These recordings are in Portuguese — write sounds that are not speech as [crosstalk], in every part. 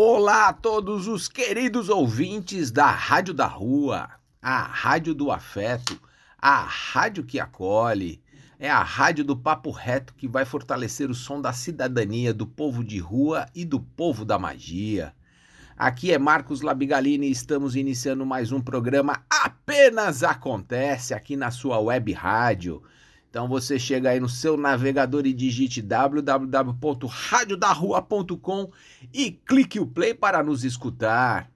Olá a todos os queridos ouvintes da Rádio da Rua, a Rádio do Afeto, a rádio que acolhe. É a rádio do papo reto que vai fortalecer o som da cidadania, do povo de rua e do povo da magia. Aqui é Marcos Labigalini e estamos iniciando mais um programa Apenas Acontece aqui na sua web rádio. Então você chega aí no seu navegador e digite www.radiodarrua.com e clique o play para nos escutar.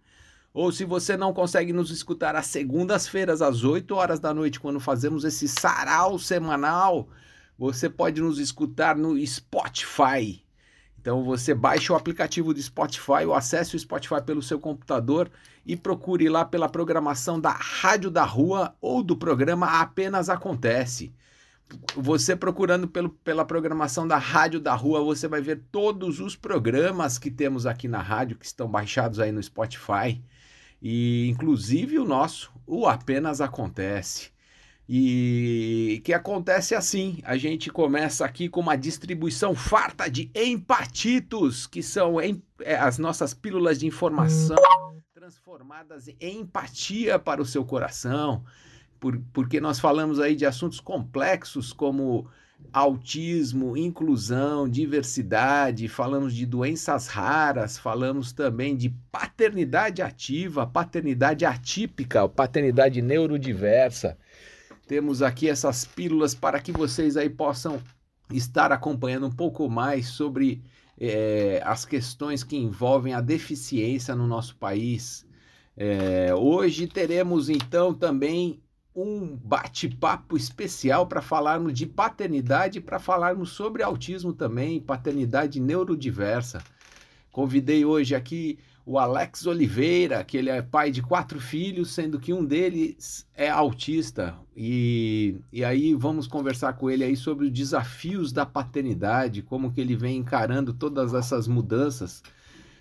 Ou se você não consegue nos escutar às segundas-feiras às 8 horas da noite, quando fazemos esse sarau semanal, você pode nos escutar no Spotify. Então você baixa o aplicativo do Spotify ou acesse o Spotify pelo seu computador e procure lá pela programação da Rádio da Rua ou do programa Apenas Acontece. Você procurando pelo, pela programação da Rádio da Rua, você vai ver todos os programas que temos aqui na rádio que estão baixados aí no Spotify. E inclusive o nosso, o Apenas Acontece. E que acontece assim: a gente começa aqui com uma distribuição farta de empatitos, que são em, é, as nossas pílulas de informação transformadas em empatia para o seu coração, por, porque nós falamos aí de assuntos complexos como autismo, inclusão, diversidade, falamos de doenças raras, falamos também de paternidade ativa, paternidade atípica, paternidade neurodiversa. Temos aqui essas pílulas para que vocês aí possam estar acompanhando um pouco mais sobre é, as questões que envolvem a deficiência no nosso país. É, hoje teremos então também um bate-papo especial para falarmos de paternidade, para falarmos sobre autismo também, paternidade neurodiversa. Convidei hoje aqui o Alex Oliveira, que ele é pai de quatro filhos, sendo que um deles é autista. E, e aí vamos conversar com ele aí sobre os desafios da paternidade, como que ele vem encarando todas essas mudanças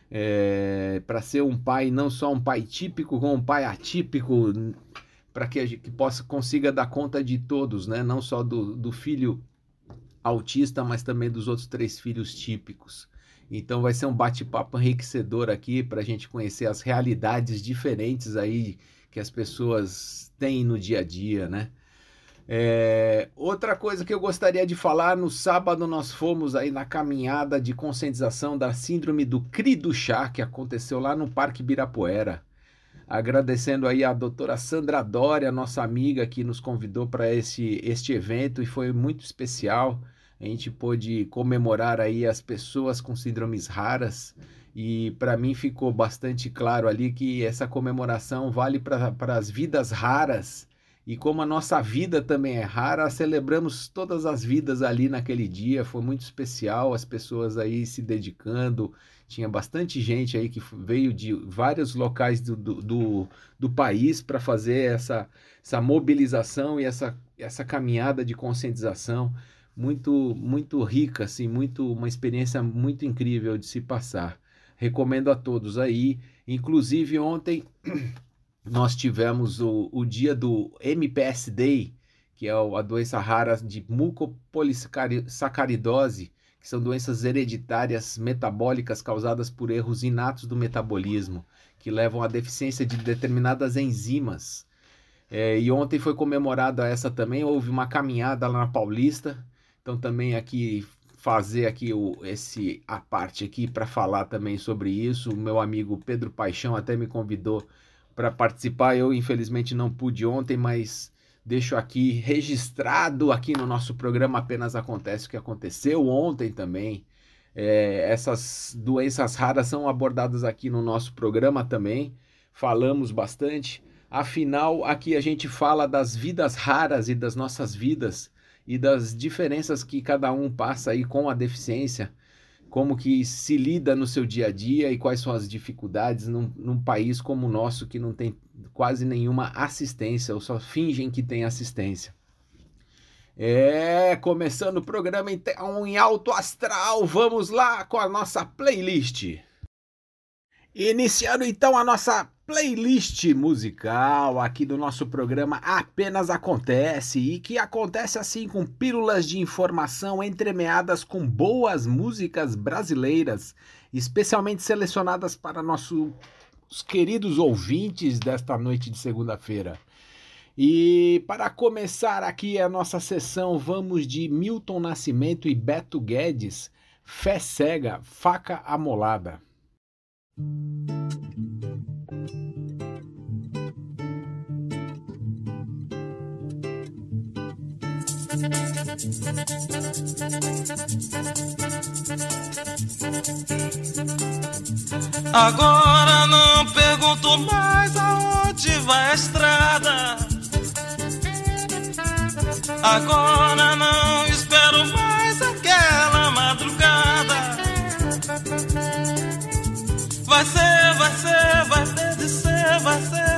é, para ser um pai, não só um pai típico, como um pai atípico, para que a gente possa consiga dar conta de todos, né? Não só do, do filho autista, mas também dos outros três filhos típicos. Então vai ser um bate-papo enriquecedor aqui para a gente conhecer as realidades diferentes aí que as pessoas têm no dia a dia, né? É, outra coisa que eu gostaria de falar, no sábado nós fomos aí na caminhada de conscientização da síndrome do CRI do chá, que aconteceu lá no Parque Birapuera. Agradecendo aí a doutora Sandra Dória, nossa amiga, que nos convidou para esse, este evento e foi muito especial. A gente pôde comemorar aí as pessoas com síndromes raras e para mim ficou bastante claro ali que essa comemoração vale para as vidas raras e como a nossa vida também é rara, celebramos todas as vidas ali naquele dia, foi muito especial, as pessoas aí se dedicando, tinha bastante gente aí que veio de vários locais do, do, do, do país para fazer essa, essa mobilização e essa, essa caminhada de conscientização muito muito rica, assim, muito uma experiência muito incrível de se passar. Recomendo a todos aí. Inclusive ontem [clears throat] nós tivemos o, o dia do MPS Day, que é a doença rara de mucopolissacaridose, que são doenças hereditárias metabólicas causadas por erros inatos do metabolismo, que levam à deficiência de determinadas enzimas. É, e ontem foi comemorada essa também, houve uma caminhada lá na Paulista, então também aqui fazer aqui o, esse a parte aqui para falar também sobre isso. O meu amigo Pedro Paixão até me convidou para participar. Eu infelizmente não pude ontem, mas deixo aqui registrado aqui no nosso programa apenas acontece o que aconteceu ontem também. É, essas doenças raras são abordadas aqui no nosso programa também. Falamos bastante. Afinal, aqui a gente fala das vidas raras e das nossas vidas e das diferenças que cada um passa aí com a deficiência. Como que se lida no seu dia a dia e quais são as dificuldades num, num país como o nosso que não tem quase nenhuma assistência ou só fingem que tem assistência. É, começando o programa então em alto astral, vamos lá com a nossa playlist. Iniciando então a nossa playlist musical aqui do nosso programa Apenas Acontece e que acontece assim com pílulas de informação entremeadas com boas músicas brasileiras, especialmente selecionadas para nossos queridos ouvintes desta noite de segunda-feira. E para começar aqui a nossa sessão, vamos de Milton Nascimento e Beto Guedes, Fé Cega, Faca Amolada. Agora não pergunto mais aonde vai a estrada. Agora não espero mais aquela madrugada. Vai ser, vai ser, vai ter de ser, vai ser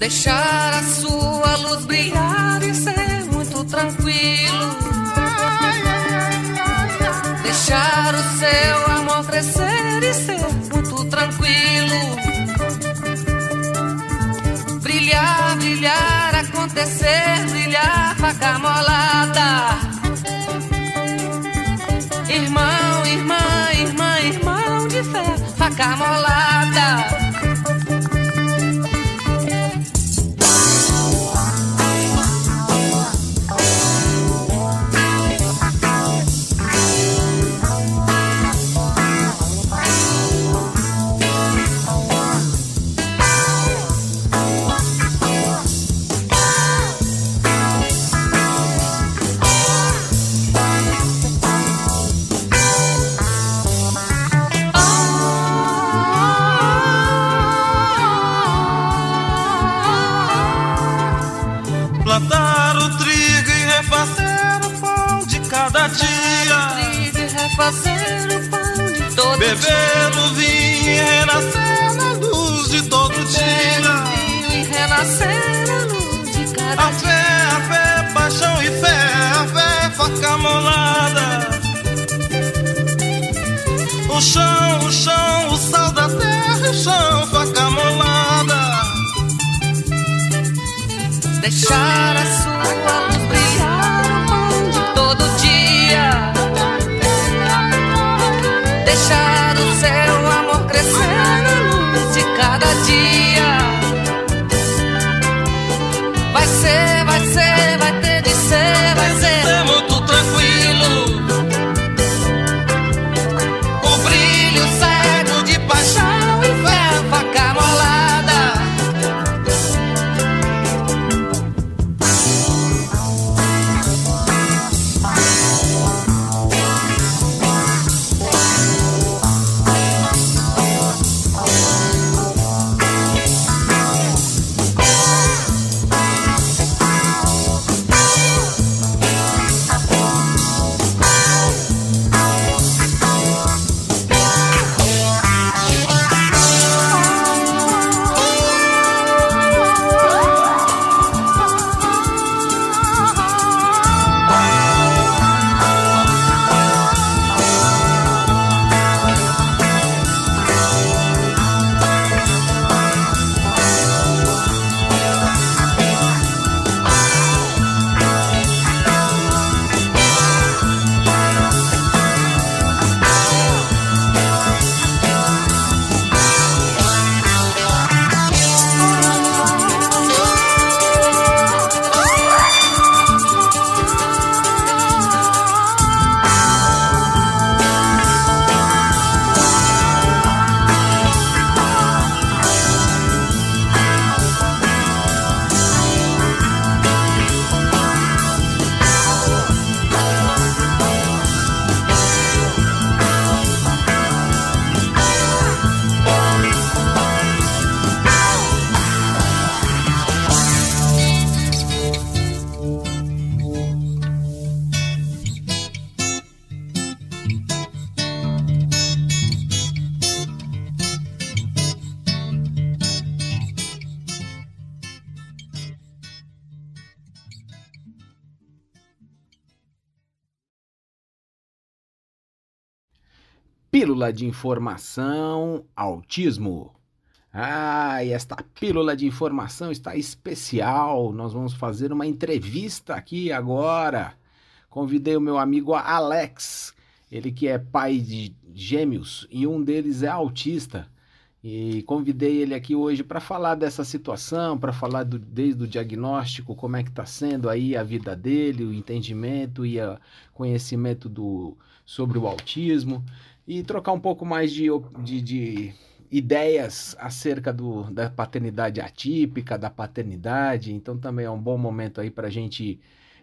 Deixar a sua luz brilhar e ser muito tranquilo. Deixar o seu amor crescer e ser muito tranquilo. Brilhar, brilhar, acontecer, brilhar, faca molada. Irmão, irmã, irmã, irmão de fé, faca molada. Refazer o pão de todo Beber o vinho e renascer na luz de todo dia. dia. E renascer a luz de cada A fé, a fé, paixão e fé, a fé, faca molada. O chão, o chão, o sal da terra, o chão, faca molada. Deixar a sua Deixar o seu Pílula de Informação Autismo. Ah, esta pílula de informação está especial. Nós vamos fazer uma entrevista aqui agora. Convidei o meu amigo Alex, ele que é pai de gêmeos e um deles é autista. E convidei ele aqui hoje para falar dessa situação, para falar do, desde o diagnóstico, como é que está sendo aí a vida dele, o entendimento e o conhecimento do, sobre o autismo e trocar um pouco mais de, de, de ideias acerca do, da paternidade atípica, da paternidade. Então também é um bom momento aí para a gente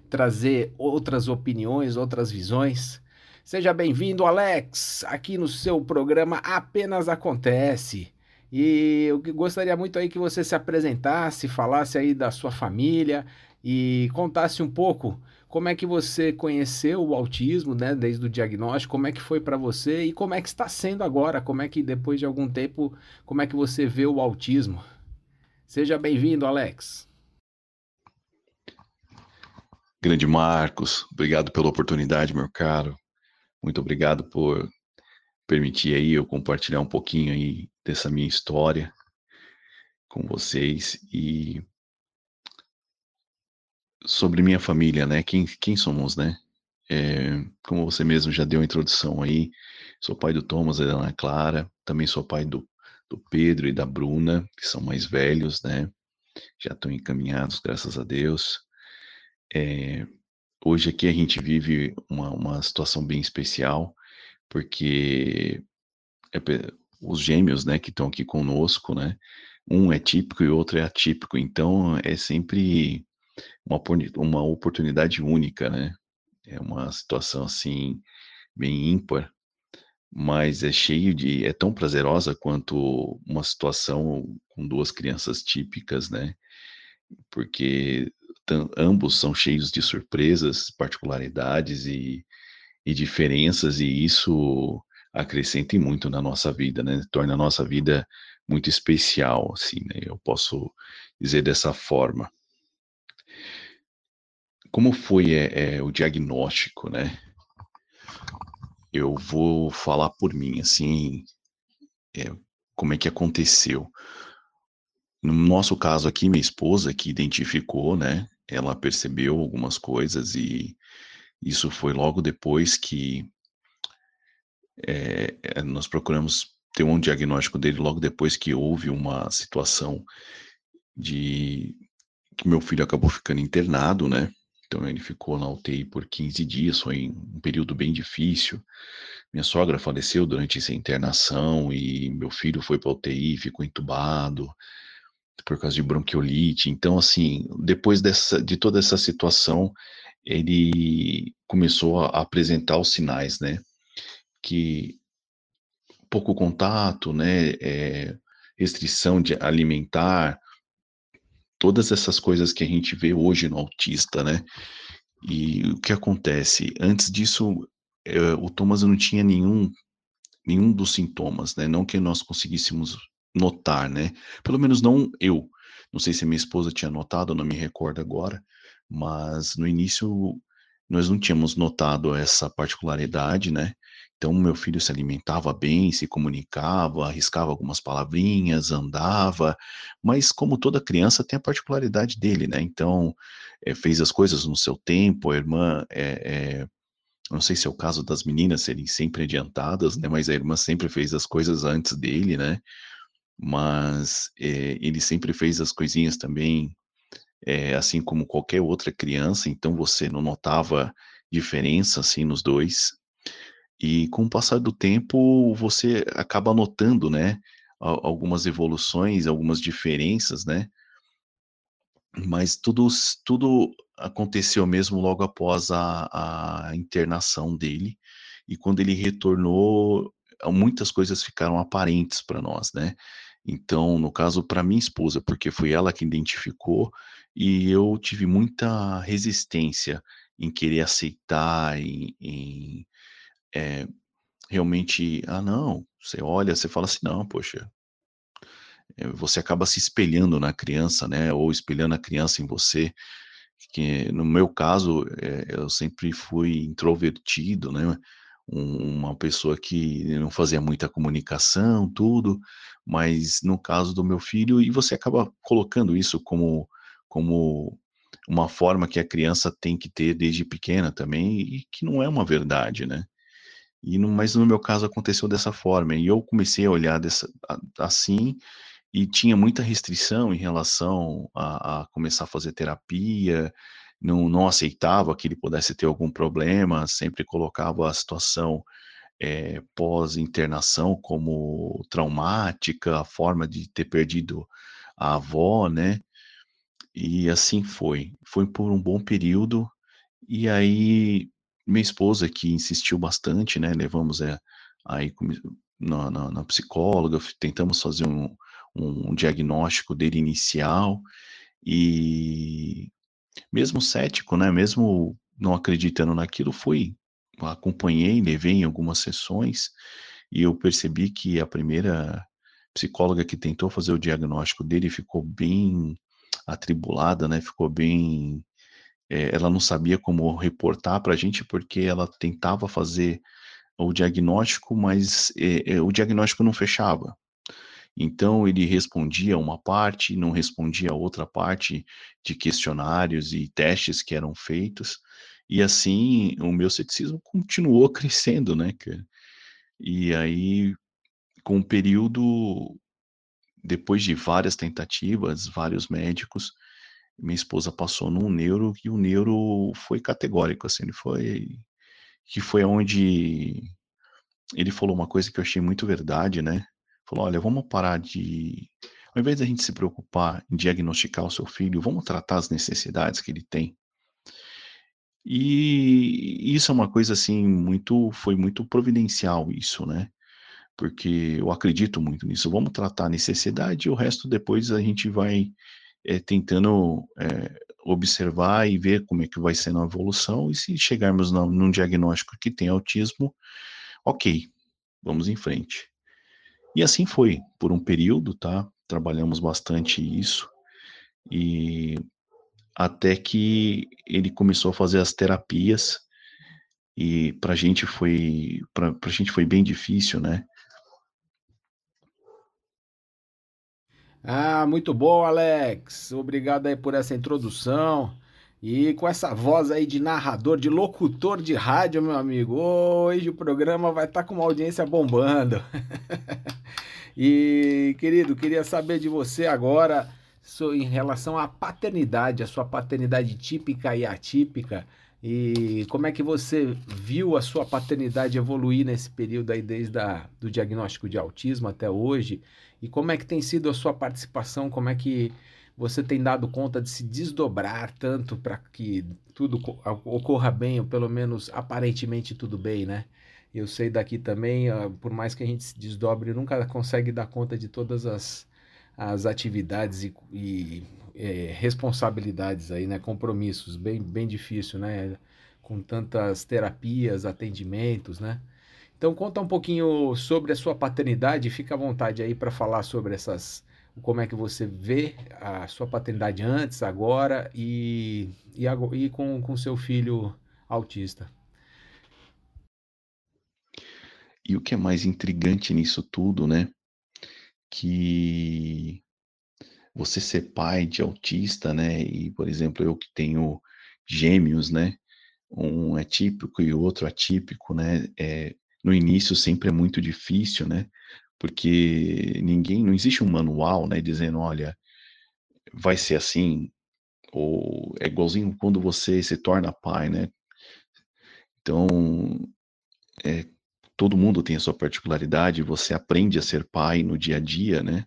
trazer outras opiniões, outras visões. Seja bem-vindo, Alex, aqui no seu programa Apenas Acontece. E eu gostaria muito aí que você se apresentasse, falasse aí da sua família e contasse um pouco como é que você conheceu o autismo, né, desde o diagnóstico, como é que foi para você e como é que está sendo agora, como é que depois de algum tempo, como é que você vê o autismo? Seja bem-vindo, Alex. Grande Marcos, obrigado pela oportunidade, meu caro. Muito obrigado por permitir aí eu compartilhar um pouquinho aí dessa minha história com vocês e sobre minha família, né? Quem, quem somos, né? É, como você mesmo já deu a introdução aí, sou pai do Thomas e da Ana Clara, também sou pai do, do Pedro e da Bruna, que são mais velhos, né? Já estão encaminhados, graças a Deus. É, hoje aqui a gente vive uma, uma situação bem especial, porque é, os gêmeos, né, que estão aqui conosco, né? Um é típico e o outro é atípico, então é sempre uma, uma oportunidade única, né? É uma situação assim bem ímpar, mas é cheio de é tão prazerosa quanto uma situação com duas crianças típicas, né? Porque ambos são cheios de surpresas, particularidades e, e diferenças e isso acrescenta muito na nossa vida, né? Torna a nossa vida muito especial, assim, né? Eu posso dizer dessa forma como foi é, é, o diagnóstico, né? Eu vou falar por mim, assim, é, como é que aconteceu. No nosso caso aqui, minha esposa que identificou, né? Ela percebeu algumas coisas e isso foi logo depois que é, nós procuramos ter um diagnóstico dele logo depois que houve uma situação de que meu filho acabou ficando internado, né? Então ele ficou na UTI por 15 dias, foi um período bem difícil. Minha sogra faleceu durante essa internação e meu filho foi para UTI, ficou entubado por causa de bronquiolite. Então, assim, depois dessa, de toda essa situação, ele começou a apresentar os sinais, né? Que pouco contato, né? É, restrição de alimentar, todas essas coisas que a gente vê hoje no autista, né? E o que acontece? Antes disso, é, o Thomas não tinha nenhum, nenhum dos sintomas, né? Não que nós conseguíssemos notar, né? Pelo menos não eu. Não sei se minha esposa tinha notado, não me recordo agora, mas no início nós não tínhamos notado essa particularidade, né? Então, meu filho se alimentava bem, se comunicava, arriscava algumas palavrinhas, andava, mas como toda criança tem a particularidade dele, né? Então, é, fez as coisas no seu tempo, a irmã, é, é, não sei se é o caso das meninas serem sempre adiantadas, né? Mas a irmã sempre fez as coisas antes dele, né? Mas ele sempre fez as coisinhas também, assim como qualquer outra criança, então você não notava diferença, assim, nos dois, e com o passar do tempo, você acaba notando, né, algumas evoluções, algumas diferenças, né? Mas tudo, tudo aconteceu mesmo logo após a, a internação dele. E quando ele retornou, muitas coisas ficaram aparentes para nós, né? Então, no caso, para minha esposa, porque foi ela que identificou, e eu tive muita resistência em querer aceitar, em, em é, realmente, ah, não, você olha, você fala assim, não, poxa, é, você acaba se espelhando na criança, né, ou espelhando a criança em você, que no meu caso, é, eu sempre fui introvertido, né, um, uma pessoa que não fazia muita comunicação, tudo, mas no caso do meu filho, e você acaba colocando isso como, como uma forma que a criança tem que ter desde pequena também, e que não é uma verdade, né? E no, mas no meu caso aconteceu dessa forma, e eu comecei a olhar dessa, assim, e tinha muita restrição em relação a, a começar a fazer terapia, não, não aceitava que ele pudesse ter algum problema, sempre colocava a situação é, pós-internação como traumática, a forma de ter perdido a avó, né? E assim foi. Foi por um bom período, e aí minha esposa que insistiu bastante, né? Levamos é, aí na, na, na psicóloga, tentamos fazer um, um diagnóstico dele inicial, e mesmo cético, né, mesmo não acreditando naquilo, fui, acompanhei, levei em algumas sessões e eu percebi que a primeira psicóloga que tentou fazer o diagnóstico dele ficou bem atribulada, né, ficou bem, é, ela não sabia como reportar para a gente porque ela tentava fazer o diagnóstico, mas é, o diagnóstico não fechava. Então ele respondia uma parte, não respondia outra parte de questionários e testes que eram feitos, e assim o meu ceticismo continuou [laughs] crescendo, né? E aí, com o período, depois de várias tentativas, vários médicos, minha esposa passou num neuro e o neuro foi categórico, assim, ele foi que foi onde ele falou uma coisa que eu achei muito verdade, né? Falou: olha, vamos parar de. Ao invés da gente se preocupar em diagnosticar o seu filho, vamos tratar as necessidades que ele tem. E isso é uma coisa assim muito, foi muito providencial isso, né? Porque eu acredito muito nisso. Vamos tratar a necessidade e o resto depois a gente vai é, tentando é, observar e ver como é que vai sendo a evolução. E se chegarmos no, num diagnóstico que tem autismo, ok, vamos em frente. E assim foi por um período, tá? Trabalhamos bastante isso e até que ele começou a fazer as terapias e para gente foi para gente foi bem difícil, né? Ah, muito bom, Alex. Obrigado aí por essa introdução. E com essa voz aí de narrador, de locutor de rádio, meu amigo, hoje o programa vai estar tá com uma audiência bombando. [laughs] e, querido, queria saber de você agora em relação à paternidade, a sua paternidade típica e atípica. E como é que você viu a sua paternidade evoluir nesse período aí, desde a, do diagnóstico de autismo até hoje? E como é que tem sido a sua participação? Como é que você tem dado conta de se desdobrar tanto para que tudo ocorra bem, ou pelo menos aparentemente tudo bem, né? Eu sei daqui também, ah, por mais que a gente se desdobre, nunca consegue dar conta de todas as, as atividades e, e é, responsabilidades aí, né? Compromissos, bem, bem difícil, né? Com tantas terapias, atendimentos, né? Então conta um pouquinho sobre a sua paternidade, fica à vontade aí para falar sobre essas como é que você vê a sua paternidade antes, agora e, e, e com, com seu filho autista. E o que é mais intrigante nisso tudo, né? Que você ser pai de autista, né? E, por exemplo, eu que tenho gêmeos, né? Um é típico e outro atípico, né? É, no início sempre é muito difícil, né? porque ninguém, não existe um manual, né, dizendo, olha, vai ser assim, ou é igualzinho quando você se torna pai, né? Então, é, todo mundo tem a sua particularidade, você aprende a ser pai no dia a dia, né?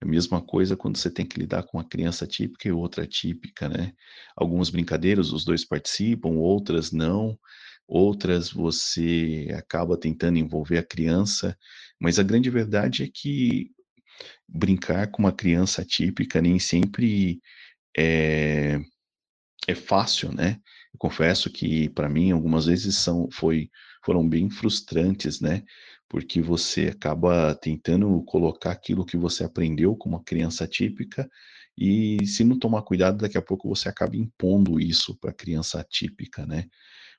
É a mesma coisa quando você tem que lidar com uma criança típica e outra típica, né? Algumas brincadeiras os dois participam, outras não, outras você acaba tentando envolver a criança mas a grande verdade é que brincar com uma criança típica nem sempre é, é fácil, né? Eu confesso que para mim algumas vezes são foi foram bem frustrantes, né? Porque você acaba tentando colocar aquilo que você aprendeu como uma criança típica e se não tomar cuidado, daqui a pouco você acaba impondo isso para a criança típica, né?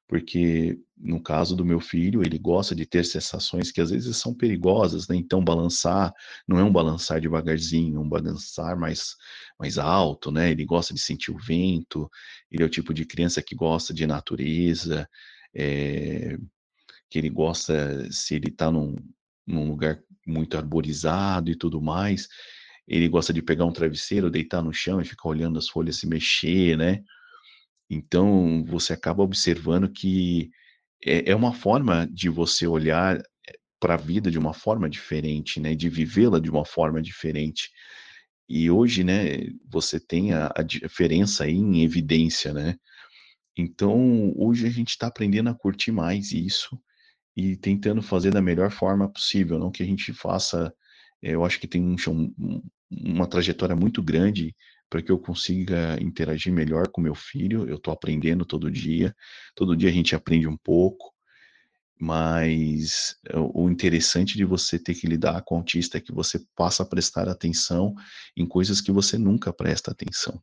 porque no caso do meu filho, ele gosta de ter sensações que às vezes são perigosas, né? Então, balançar não é um balançar devagarzinho, é um balançar mais, mais alto, né? Ele gosta de sentir o vento, ele é o tipo de criança que gosta de natureza, é, que ele gosta, se ele está num, num lugar muito arborizado e tudo mais, ele gosta de pegar um travesseiro, deitar no chão e ficar olhando as folhas se mexer, né? Então, você acaba observando que é, é uma forma de você olhar eh, para a vida de uma forma diferente, né, de vivê-la de uma forma diferente. E hoje, né, você tem a, a diferença aí em evidência, né? Então, hoje a gente está aprendendo a curtir mais isso e tentando fazer da melhor forma possível, não que a gente faça. Eh, eu acho que tem um, uma trajetória muito grande para que eu consiga interagir melhor com meu filho. Eu estou aprendendo todo dia, todo dia a gente aprende um pouco, mas o interessante de você ter que lidar com o autista é que você passa a prestar atenção em coisas que você nunca presta atenção.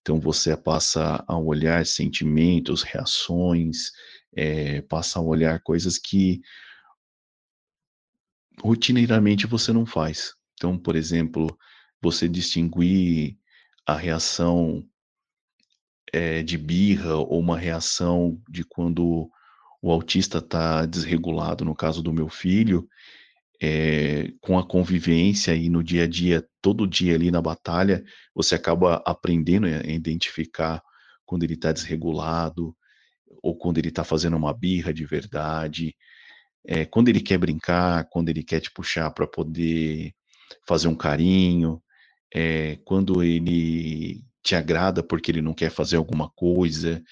Então você passa a olhar sentimentos, reações, é, passa a olhar coisas que rotineiramente você não faz. Então, por exemplo, você distinguir a reação é, de birra ou uma reação de quando o autista está desregulado, no caso do meu filho, é, com a convivência e no dia a dia, todo dia ali na batalha, você acaba aprendendo a identificar quando ele está desregulado ou quando ele está fazendo uma birra de verdade, é, quando ele quer brincar, quando ele quer te puxar para poder fazer um carinho, é, quando ele te agrada porque ele não quer fazer alguma coisa.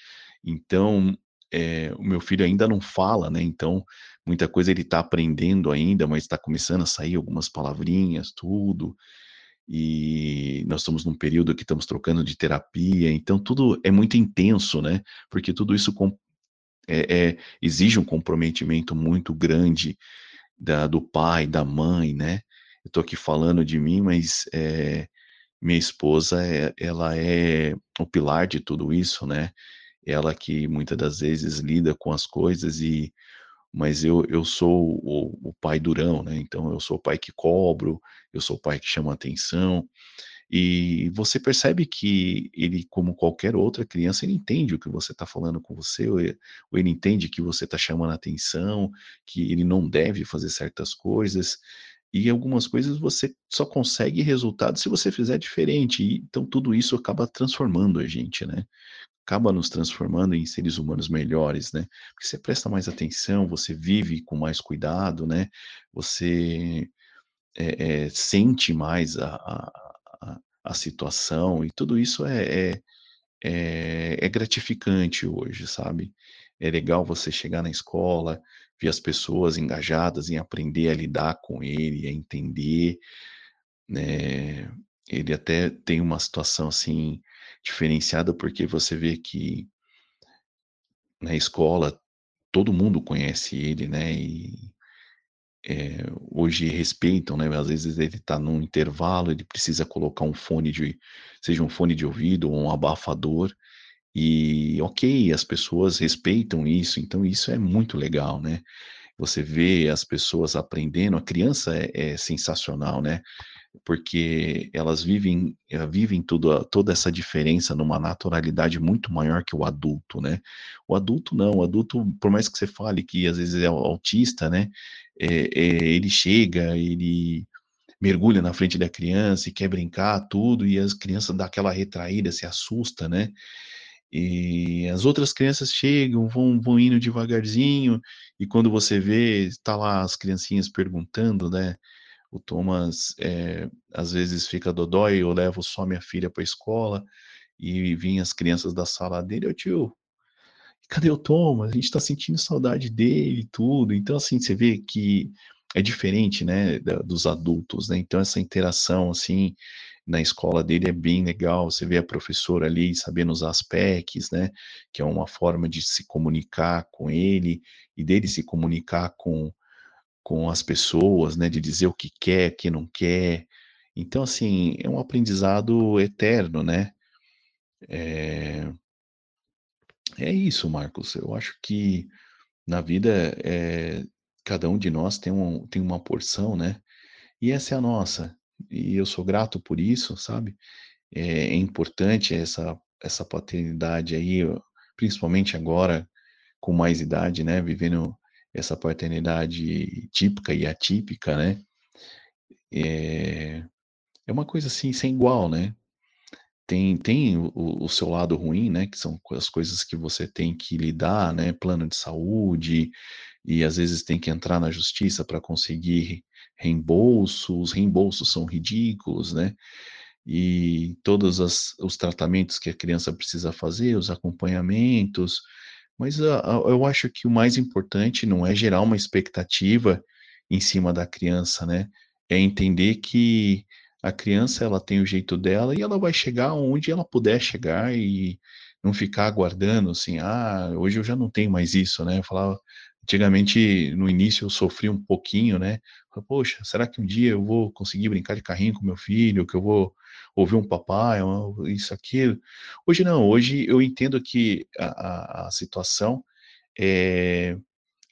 Então, é, o meu filho ainda não fala, né? Então, muita coisa ele está aprendendo ainda, mas está começando a sair algumas palavrinhas, tudo. E nós estamos num período que estamos trocando de terapia, então tudo é muito intenso, né? Porque tudo isso é, é, exige um comprometimento muito grande da, do pai, da mãe, né? eu tô aqui falando de mim, mas é, minha esposa, é, ela é o pilar de tudo isso, né? Ela que muitas das vezes lida com as coisas e mas eu, eu sou o, o pai durão, né? Então eu sou o pai que cobro, eu sou o pai que chama atenção. E você percebe que ele, como qualquer outra criança, ele entende o que você está falando com você, ou ele entende que você está chamando atenção, que ele não deve fazer certas coisas. E algumas coisas você só consegue resultado se você fizer diferente. Então tudo isso acaba transformando a gente, né? Acaba nos transformando em seres humanos melhores, né? Porque você presta mais atenção, você vive com mais cuidado, né? Você é, é, sente mais a, a, a, situação e tudo isso é, é, é, é gratificante hoje, sabe? É legal você chegar na escola, ver as pessoas engajadas em aprender a lidar com ele, a entender, né? Ele até tem uma situação assim diferenciada porque você vê que na escola todo mundo conhece ele, né? E é, hoje respeitam, né? Às vezes ele está num intervalo, ele precisa colocar um fone de, seja um fone de ouvido ou um abafador, e ok, as pessoas respeitam isso, então isso é muito legal, né? Você vê as pessoas aprendendo, a criança é, é sensacional, né? Porque elas vivem, eh, vivem tudo, toda essa diferença numa naturalidade muito maior que o adulto, né? O adulto não, o adulto, por mais que você fale que às vezes é autista, né? É, é, ele chega, ele mergulha na frente da criança e quer brincar, tudo, e as crianças dão aquela retraída, se assusta, né? E as outras crianças chegam, vão, vão indo devagarzinho, e quando você vê, está lá as criancinhas perguntando, né? O Thomas é, às vezes fica dodói, eu levo só minha filha para a escola, e vinham as crianças da sala dele, eu tio, cadê o Thomas? A gente está sentindo saudade dele e tudo. Então, assim, você vê que é diferente, né, dos adultos, né? Então, essa interação, assim, na escola dele é bem legal. Você vê a professora ali sabendo usar as PECs, né? Que é uma forma de se comunicar com ele e dele se comunicar com, com as pessoas, né? De dizer o que quer, o que não quer. Então, assim, é um aprendizado eterno, né? É... É isso, Marcos. Eu acho que na vida é, cada um de nós tem, um, tem uma porção, né? E essa é a nossa. E eu sou grato por isso, sabe? É, é importante essa, essa paternidade aí, principalmente agora com mais idade, né? Vivendo essa paternidade típica e atípica, né? É, é uma coisa assim sem igual, né? Tem, tem o, o, seu lado ruim, né? Que são as coisas que você tem que lidar, né? Plano de saúde, e às vezes tem que entrar na justiça para conseguir reembolso, os reembolsos são ridículos, né? E todos as, os tratamentos que a criança precisa fazer, os acompanhamentos, mas a, a, eu acho que o mais importante não é gerar uma expectativa em cima da criança, né? É entender que a criança ela tem o jeito dela e ela vai chegar onde ela puder chegar e não ficar aguardando assim, ah, hoje eu já não tenho mais isso, né? Eu falava, antigamente no início eu sofri um pouquinho, né? Poxa, será que um dia eu vou conseguir brincar de carrinho com meu filho, que eu vou ouvir um papai, isso, aquilo? Hoje não, hoje eu entendo que a, a, a situação é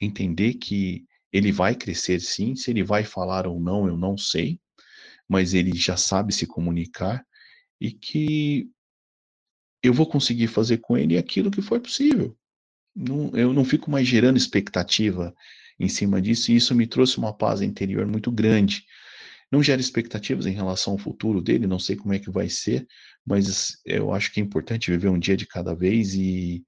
entender que ele vai crescer sim, se ele vai falar ou não, eu não sei, mas ele já sabe se comunicar e que eu vou conseguir fazer com ele aquilo que for possível. Não, eu não fico mais gerando expectativa em cima disso, e isso me trouxe uma paz interior muito grande. Não gera expectativas em relação ao futuro dele, não sei como é que vai ser, mas eu acho que é importante viver um dia de cada vez e,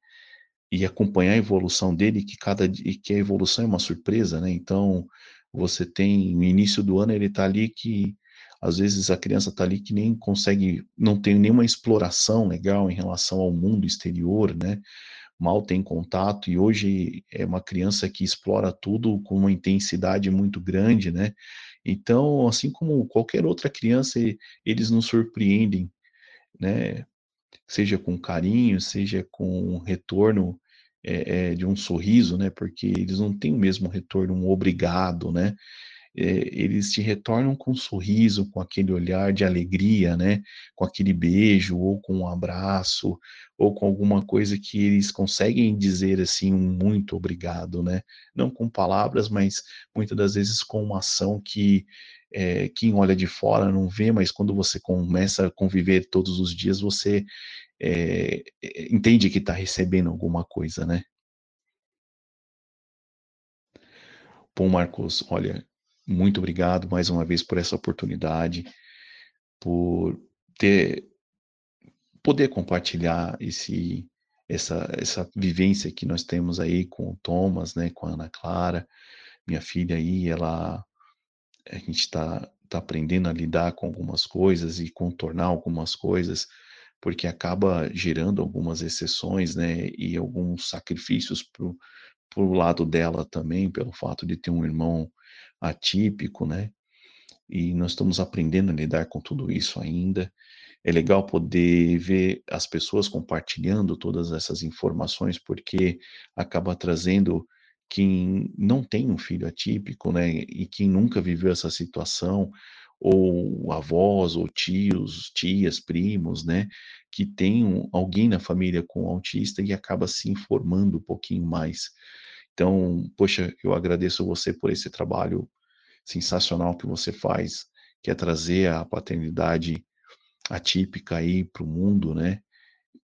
e acompanhar a evolução dele, que cada e que a evolução é uma surpresa, né? Então, você tem no início do ano ele está ali que às vezes a criança está ali que nem consegue, não tem nenhuma exploração legal em relação ao mundo exterior, né? Mal tem contato, e hoje é uma criança que explora tudo com uma intensidade muito grande, né? Então, assim como qualquer outra criança, eles nos surpreendem, né? Seja com carinho, seja com retorno é, é, de um sorriso, né? Porque eles não têm o mesmo retorno, um obrigado, né? É, eles te retornam com um sorriso, com aquele olhar de alegria, né? Com aquele beijo, ou com um abraço, ou com alguma coisa que eles conseguem dizer assim, um muito obrigado, né? Não com palavras, mas muitas das vezes com uma ação que é, quem olha de fora não vê, mas quando você começa a conviver todos os dias, você é, entende que está recebendo alguma coisa, né? Bom, Marcos, olha, muito obrigado mais uma vez por essa oportunidade, por ter poder compartilhar esse essa essa vivência que nós temos aí com o Thomas, né, com a Ana Clara, minha filha aí, ela a gente está tá aprendendo a lidar com algumas coisas e contornar algumas coisas, porque acaba gerando algumas exceções, né, e alguns sacrifícios pro pro lado dela também, pelo fato de ter um irmão atípico, né? E nós estamos aprendendo a lidar com tudo isso ainda. É legal poder ver as pessoas compartilhando todas essas informações, porque acaba trazendo quem não tem um filho atípico, né? E quem nunca viveu essa situação, ou avós, ou tios, tias, primos, né? Que tem alguém na família com autista e acaba se informando um pouquinho mais. Então, poxa, eu agradeço você por esse trabalho sensacional que você faz, que é trazer a paternidade atípica aí para o mundo, né?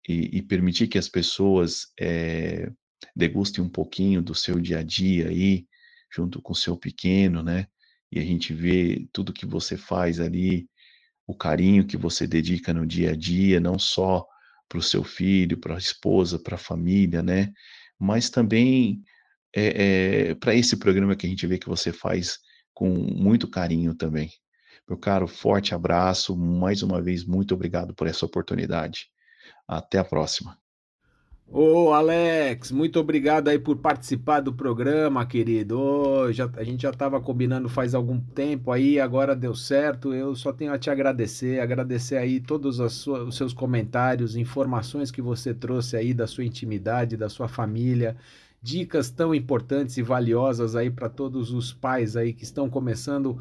E, e, permitir que as pessoas é, degustem um pouquinho do seu dia a dia aí, junto com o seu pequeno, né? E a gente vê tudo que você faz ali, o carinho que você dedica no dia a dia, não só para o seu filho, para a esposa, para a família, né? Mas também é, é, para esse programa que a gente vê que você faz com muito carinho também. Meu caro, forte abraço, mais uma vez, muito obrigado por essa oportunidade. Até a próxima. Ô Alex, muito obrigado aí por participar do programa, querido. Já, a gente já estava combinando faz algum tempo aí, agora deu certo. Eu só tenho a te agradecer, agradecer aí todos sua, os seus comentários, informações que você trouxe aí da sua intimidade, da sua família dicas tão importantes e valiosas aí para todos os pais aí que estão começando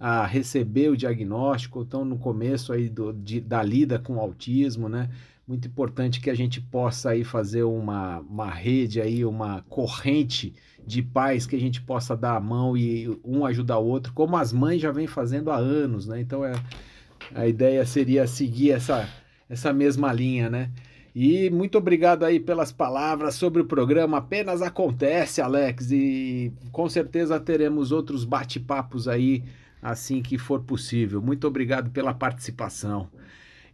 a receber o diagnóstico, estão no começo aí do, de, da lida com autismo, né? muito importante que a gente possa aí fazer uma, uma rede aí, uma corrente de pais que a gente possa dar a mão e um ajudar o outro, como as mães já vêm fazendo há anos, né? Então é, a ideia seria seguir essa, essa mesma linha, né? E muito obrigado aí pelas palavras sobre o programa. Apenas acontece, Alex, e com certeza teremos outros bate-papos aí assim que for possível. Muito obrigado pela participação.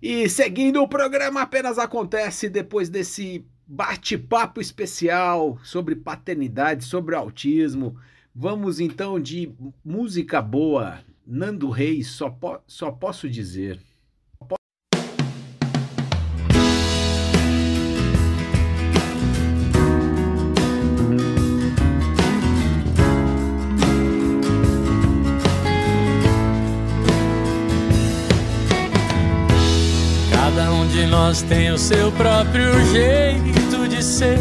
E seguindo o programa Apenas Acontece, depois desse bate-papo especial sobre paternidade, sobre autismo, vamos então de música boa. Nando Reis, só, po só posso dizer. Nós tem o seu próprio jeito de ser.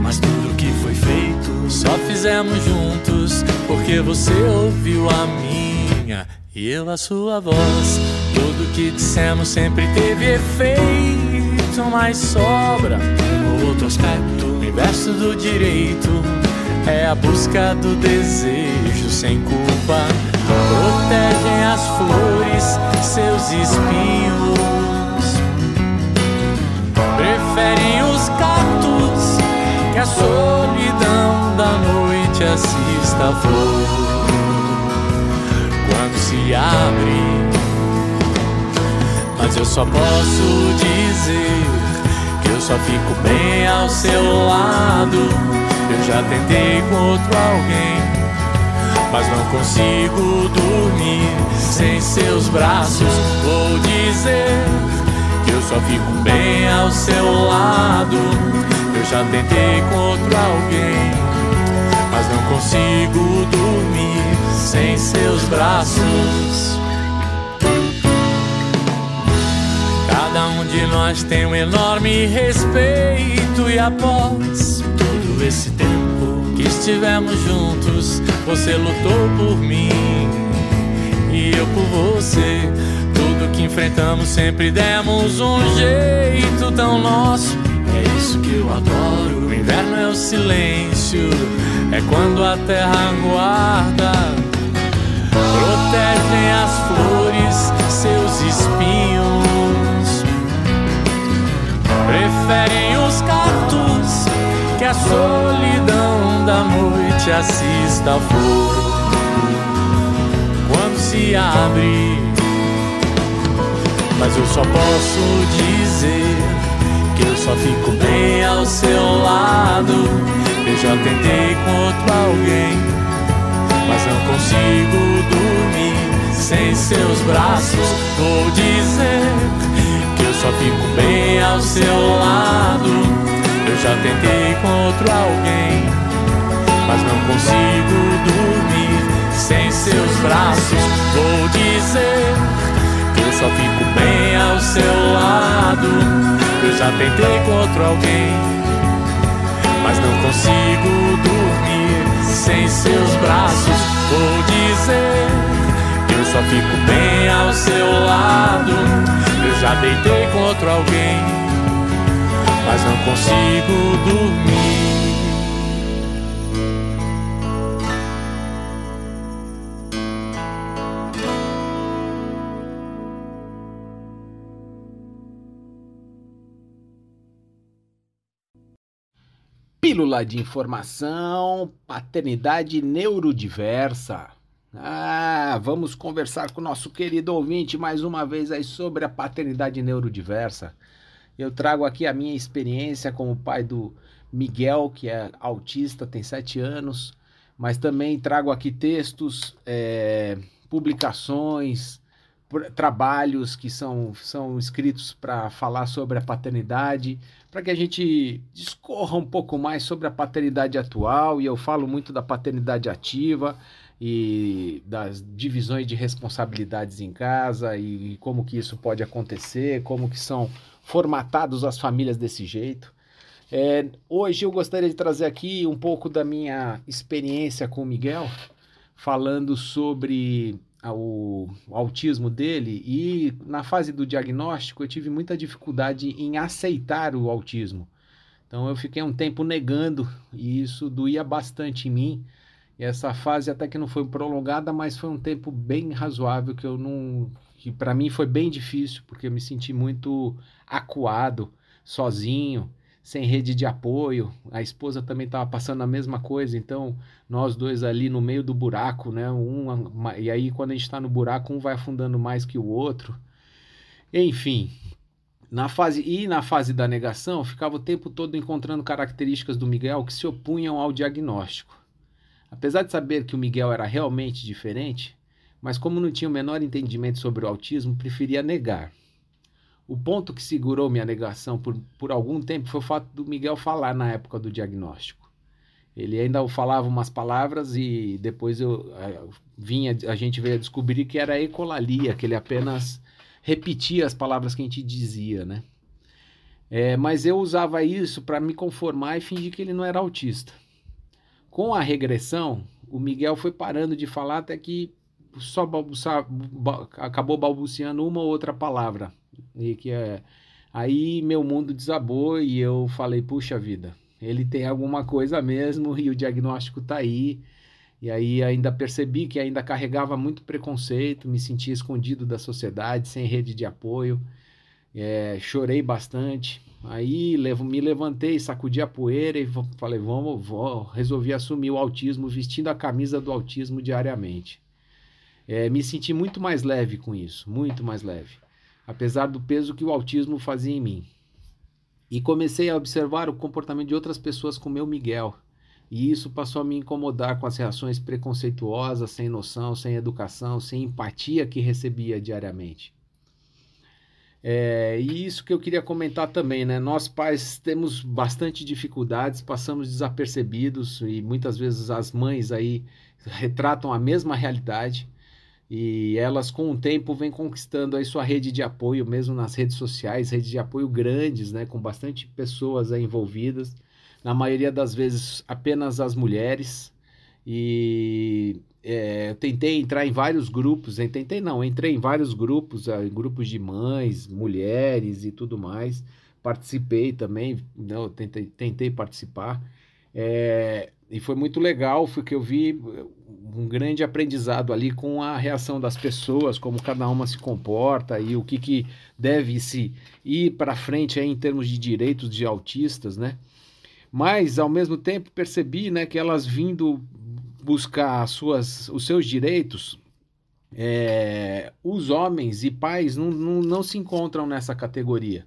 Mas tudo que foi feito só fizemos juntos, porque você ouviu a minha e eu a sua voz. Tudo que dissemos sempre teve efeito, mas sobra um outro aspecto. O inverso do direito é a busca do desejo sem culpa. Protegem as flores, seus espinhos preferem os cactos que a solidão da noite assista a flor quando se abre. Mas eu só posso dizer que eu só fico bem ao seu lado. Eu já tentei com outro alguém, mas não consigo dormir sem seus braços. Vou dizer eu só fico bem ao seu lado. Eu já tentei com outro alguém, mas não consigo dormir sem seus braços. Cada um de nós tem um enorme respeito e após todo esse tempo que estivemos juntos, você lutou por mim e eu por você que enfrentamos sempre demos um jeito tão nosso. É isso que eu adoro. O inverno é o silêncio, é quando a terra guarda. Protegem as flores, seus espinhos. Preferem os cactos que a solidão da noite assista a flor. Quando se abre mas eu só posso dizer que eu só fico bem ao seu lado. Eu já tentei com outro alguém, mas não consigo dormir sem seus braços. Vou dizer que eu só fico bem ao seu lado. Eu já tentei com outro alguém, mas não consigo dormir sem seus braços. Vou dizer só fico bem ao seu lado. Eu já tentei com outro alguém, mas não consigo dormir sem seus braços. Vou dizer que eu só fico bem ao seu lado. Eu já deitei com outro alguém, mas não consigo dormir. Pílula de informação, paternidade neurodiversa. Ah, vamos conversar com o nosso querido ouvinte mais uma vez aí sobre a paternidade neurodiversa. Eu trago aqui a minha experiência como pai do Miguel, que é autista, tem sete anos, mas também trago aqui textos, é, publicações, trabalhos que são, são escritos para falar sobre a paternidade, para que a gente discorra um pouco mais sobre a paternidade atual, e eu falo muito da paternidade ativa e das divisões de responsabilidades em casa e, como que isso pode acontecer, como que são formatados as famílias desse jeito. É, hoje eu gostaria de trazer aqui um pouco da minha experiência com o Miguel, falando sobre o, autismo dele e na fase do diagnóstico eu tive muita dificuldade em aceitar o autismo. Então eu fiquei um tempo negando e isso doía bastante em mim. E essa fase até que não foi prolongada, mas foi um tempo bem razoável que eu não que para mim foi bem difícil, porque eu me senti muito acuado, sozinho sem rede de apoio. A esposa também estava passando a mesma coisa, então nós dois ali no meio do buraco, né? Um, e aí quando a gente está no buraco, um vai afundando mais que o outro. Enfim, na fase e na fase da negação, ficava o tempo todo encontrando características do Miguel que se opunham ao diagnóstico. Apesar de saber que o Miguel era realmente diferente, mas como não tinha o menor entendimento sobre o autismo, preferia negar. O ponto que segurou minha negação por, por algum tempo foi o fato do Miguel falar na época do diagnóstico. Ele ainda falava umas palavras e depois eu, eu vinha, a gente veio a descobrir que era ecolalia, que ele apenas repetia as palavras que a gente dizia, né? É, mas eu usava isso para me conformar e fingir que ele não era autista. Com a regressão, o Miguel foi parando de falar até que só acabou balbuciando uma ou outra palavra e que é aí meu mundo desabou e eu falei, puxa vida, ele tem alguma coisa mesmo e o diagnóstico tá aí. E aí ainda percebi que ainda carregava muito preconceito, me sentia escondido da sociedade, sem rede de apoio. É, chorei bastante. Aí levo, me levantei, sacudi a poeira e falei, vamos, vou, resolvi assumir o autismo, vestindo a camisa do autismo diariamente. É, me senti muito mais leve com isso, muito mais leve apesar do peso que o autismo fazia em mim. E comecei a observar o comportamento de outras pessoas com meu Miguel. E isso passou a me incomodar com as reações preconceituosas, sem noção, sem educação, sem empatia que recebia diariamente. É, e isso que eu queria comentar também, né? Nós pais temos bastante dificuldades, passamos desapercebidos e muitas vezes as mães aí retratam a mesma realidade e elas com o tempo vêm conquistando aí sua rede de apoio mesmo nas redes sociais, redes de apoio grandes, né, com bastante pessoas envolvidas, na maioria das vezes apenas as mulheres. E é, eu tentei entrar em vários grupos, eu tentei não, entrei em vários grupos, em grupos de mães, mulheres e tudo mais. Participei também, não, tentei, tentei participar. É, e foi muito legal, foi que eu vi um grande aprendizado ali com a reação das pessoas, como cada uma se comporta e o que, que deve se ir para frente aí em termos de direitos de autistas, né? Mas ao mesmo tempo percebi, né, que elas vindo buscar suas, os seus direitos, é, os homens e pais não, não, não se encontram nessa categoria.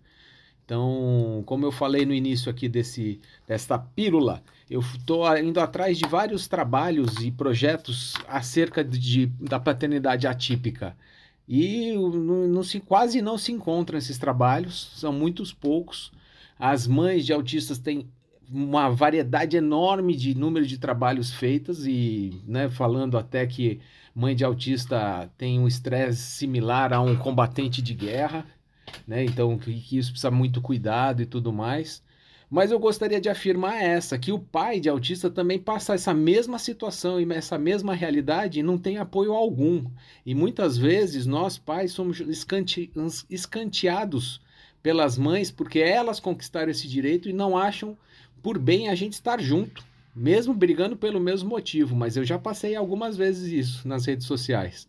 Então, como eu falei no início aqui desse, desta pílula, eu estou indo atrás de vários trabalhos e projetos acerca de, da paternidade atípica. E não, não se, quase não se encontram esses trabalhos, são muitos poucos. As mães de autistas têm uma variedade enorme de número de trabalhos feitos e né, falando até que mãe de autista tem um estresse similar a um combatente de guerra né? Então, que, que isso precisa muito cuidado e tudo mais. Mas eu gostaria de afirmar essa, que o pai de autista também passa essa mesma situação e essa mesma realidade e não tem apoio algum. E muitas vezes nós pais somos escante, escanteados pelas mães porque elas conquistaram esse direito e não acham por bem a gente estar junto, mesmo brigando pelo mesmo motivo. Mas eu já passei algumas vezes isso nas redes sociais.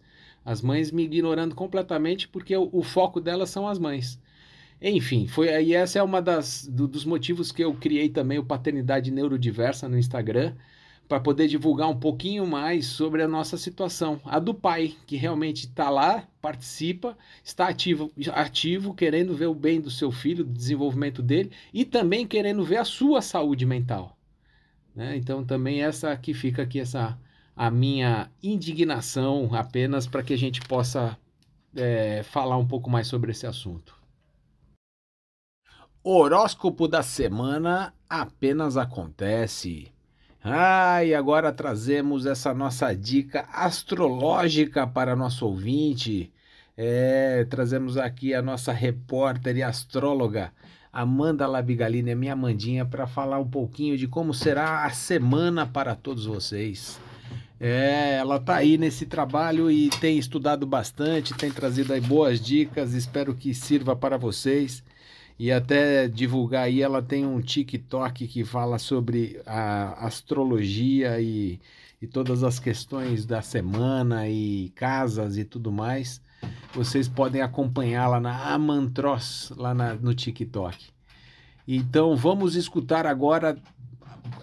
As mães me ignorando completamente porque o, o foco delas são as mães. Enfim, foi aí essa é uma das do, dos motivos que eu criei também o Paternidade Neurodiversa no Instagram para poder divulgar um pouquinho mais sobre a nossa situação, a do pai que realmente está lá, participa, está ativo, ativo, querendo ver o bem do seu filho, do desenvolvimento dele e também querendo ver a sua saúde mental. Né? Então também essa que fica aqui essa a minha indignação apenas para que a gente possa é, falar um pouco mais sobre esse assunto. Horóscopo da semana apenas acontece. Ah, e agora trazemos essa nossa dica astrológica para nosso ouvinte. É, trazemos aqui a nossa repórter e astróloga Amanda Labigalini, minha Amandinha, para falar um pouquinho de como será a semana para todos vocês. É, ela tá aí nesse trabalho e tem estudado bastante, tem trazido aí boas dicas, espero que sirva para vocês. E até divulgar aí, ela tem um TikTok que fala sobre a astrologia e, e todas as questões da semana e casas e tudo mais. Vocês podem acompanhá-la na Amantros, lá na, no TikTok. Então vamos escutar agora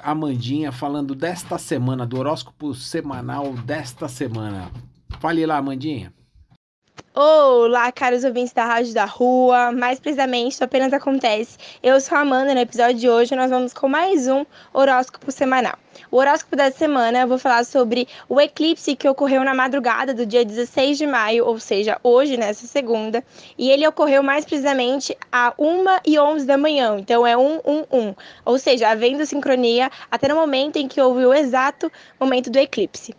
Amandinha falando desta semana, do horóscopo semanal desta semana. Fale lá, Amandinha. Olá, caros ouvintes da Rádio da Rua. Mais precisamente, apenas acontece. Eu sou a Amanda. No episódio de hoje, nós vamos com mais um horóscopo semanal. O horóscopo da semana, eu vou falar sobre o eclipse que ocorreu na madrugada do dia 16 de maio, ou seja, hoje, nessa segunda. E ele ocorreu mais precisamente a 1 e 11 da manhã. Então, é 1, 1, 1. Ou seja, havendo sincronia até no momento em que houve o exato momento do eclipse.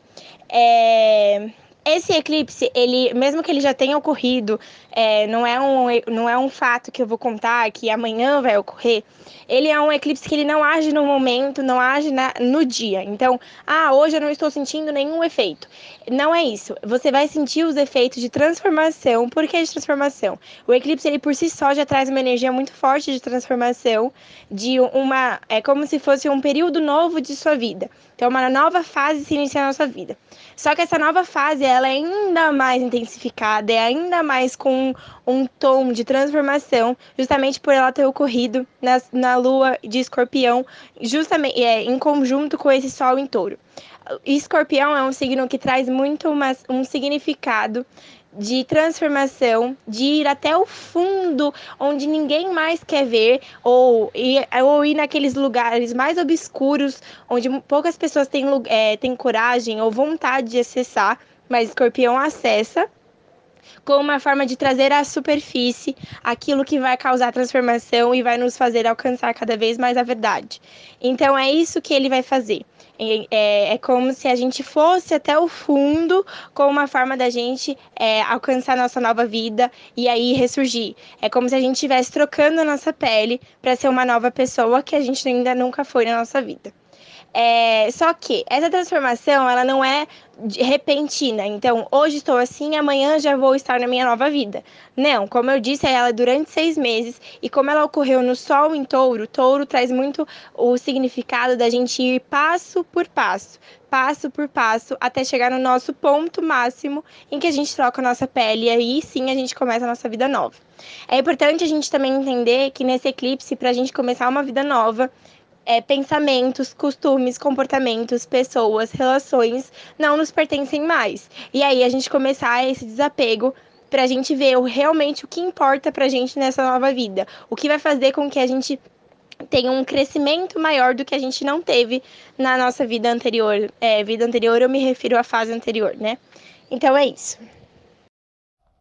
É esse eclipse, ele, mesmo que ele já tenha ocorrido, é, não, é um, não é um fato que eu vou contar que amanhã vai ocorrer. Ele é um eclipse que ele não age no momento, não age na, no dia. Então, ah, hoje eu não estou sentindo nenhum efeito. Não é isso. Você vai sentir os efeitos de transformação. Por que de transformação? O eclipse, ele por si só já traz uma energia muito forte de transformação, de uma. É como se fosse um período novo de sua vida. Então, uma nova fase se inicia na nossa vida. Só que essa nova fase, ela é ainda mais intensificada, é ainda mais com um, tom de transformação, justamente por ela ter ocorrido na, na lua de escorpião, justamente é, em conjunto com esse sol em touro. Escorpião é um signo que traz muito uma, um significado de transformação, de ir até o fundo onde ninguém mais quer ver, ou ir, ou ir naqueles lugares mais obscuros, onde poucas pessoas têm, é, têm coragem ou vontade de acessar, mas escorpião acessa como uma forma de trazer à superfície aquilo que vai causar transformação e vai nos fazer alcançar cada vez mais a verdade. Então é isso que ele vai fazer. É, é, como se a gente fosse até o fundo com uma forma da gente é, alcançar nossa nova vida e aí ressurgir. É como se a gente estivesse trocando a nossa pele para ser uma nova pessoa que a gente ainda nunca foi na nossa vida. É, só que essa transformação ela não é repentina. Então, hoje estou assim, amanhã já vou estar na minha nova vida. Não, como eu disse, ela é durante seis meses e como ela ocorreu no Sol em Touro, Touro traz muito o significado da gente ir passo por passo, passo por passo, até chegar no nosso ponto máximo em que a gente troca a nossa pele e aí sim a gente começa a nossa vida nova. É importante a gente também entender que nesse eclipse, para a gente começar uma vida nova, é, pensamentos, costumes, comportamentos, pessoas, relações não nos pertencem mais. E aí a gente começar esse desapego para a gente ver realmente o que importa para a gente nessa nova vida, o que vai fazer com que a gente tenha um crescimento maior do que a gente não teve na nossa vida anterior. É, vida anterior, eu me refiro à fase anterior, né? Então é isso.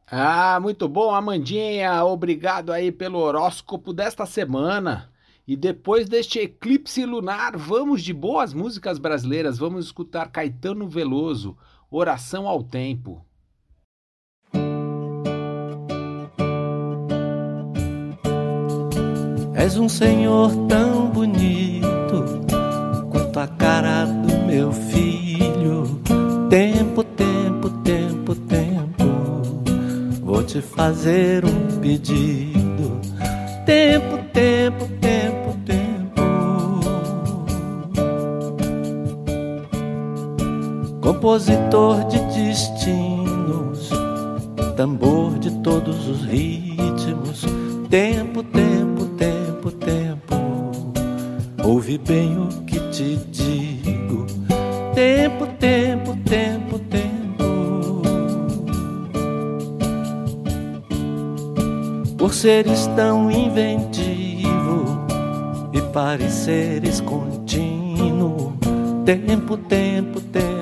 Ah, muito bom, Amandinha. Obrigado aí pelo horóscopo desta semana. E depois deste eclipse lunar, vamos de boas músicas brasileiras. Vamos escutar Caetano Veloso, Oração ao Tempo. És um senhor tão bonito quanto a cara do meu filho. Tempo, tempo, tempo, tempo. Vou te fazer um pedido. Tempo, tempo, Compositor de destinos, tambor de todos os ritmos. Tempo, tempo, tempo, tempo. Ouve bem o que te digo. Tempo, tempo, tempo, tempo. Por seres tão inventivos e pareceres contínuo. Tempo, tempo, tempo.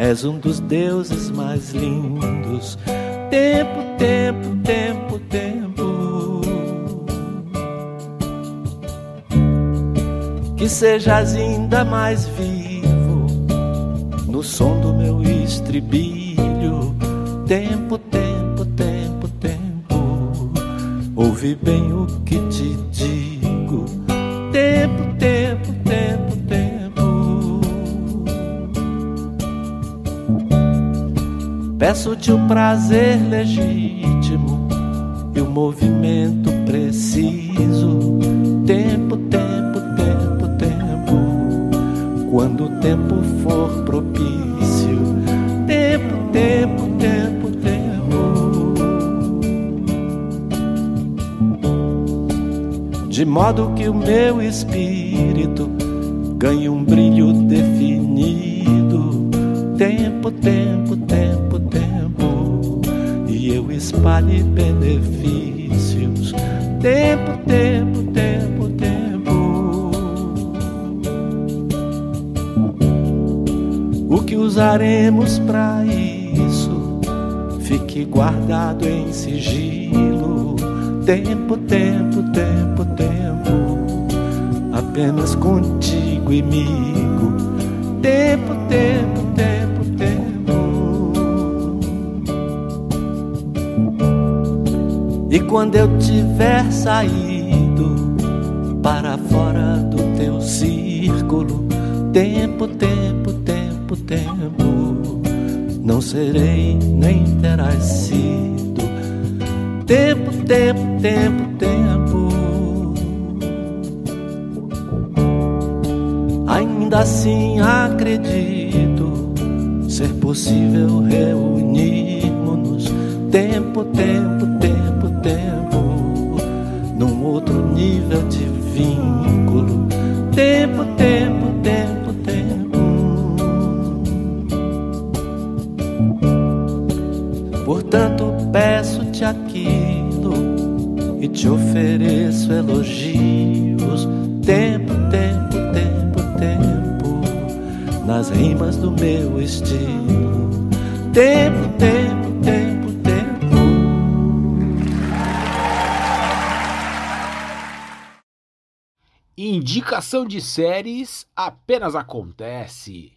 És um dos deuses mais lindos. Tempo, tempo, tempo, tempo. Que sejas ainda mais vivo no som do meu estribilho. Tempo, tempo, tempo, tempo. Ouve bem o que te Peço-te o prazer legítimo e o movimento preciso. Tempo, tempo, tempo, tempo. Quando o tempo for propício. Tempo, tempo, tempo, tempo. De modo que o meu espírito ganhe um brilho E espalhe benefícios. Tempo, tempo, tempo, tempo. O que usaremos para isso? Fique guardado em sigilo. Tempo, tempo, tempo, tempo. Apenas contigo e migo. Tempo, tempo, tempo, quando eu tiver saído para fora do teu círculo, tempo, tempo, tempo, tempo, não serei nem terás sido. Tempo, tempo, tempo, tempo. Ainda assim acredito ser possível reunirmos-nos nas rimas do meu estilo. Tempo, tempo, tempo, tempo. Indicação de séries apenas acontece.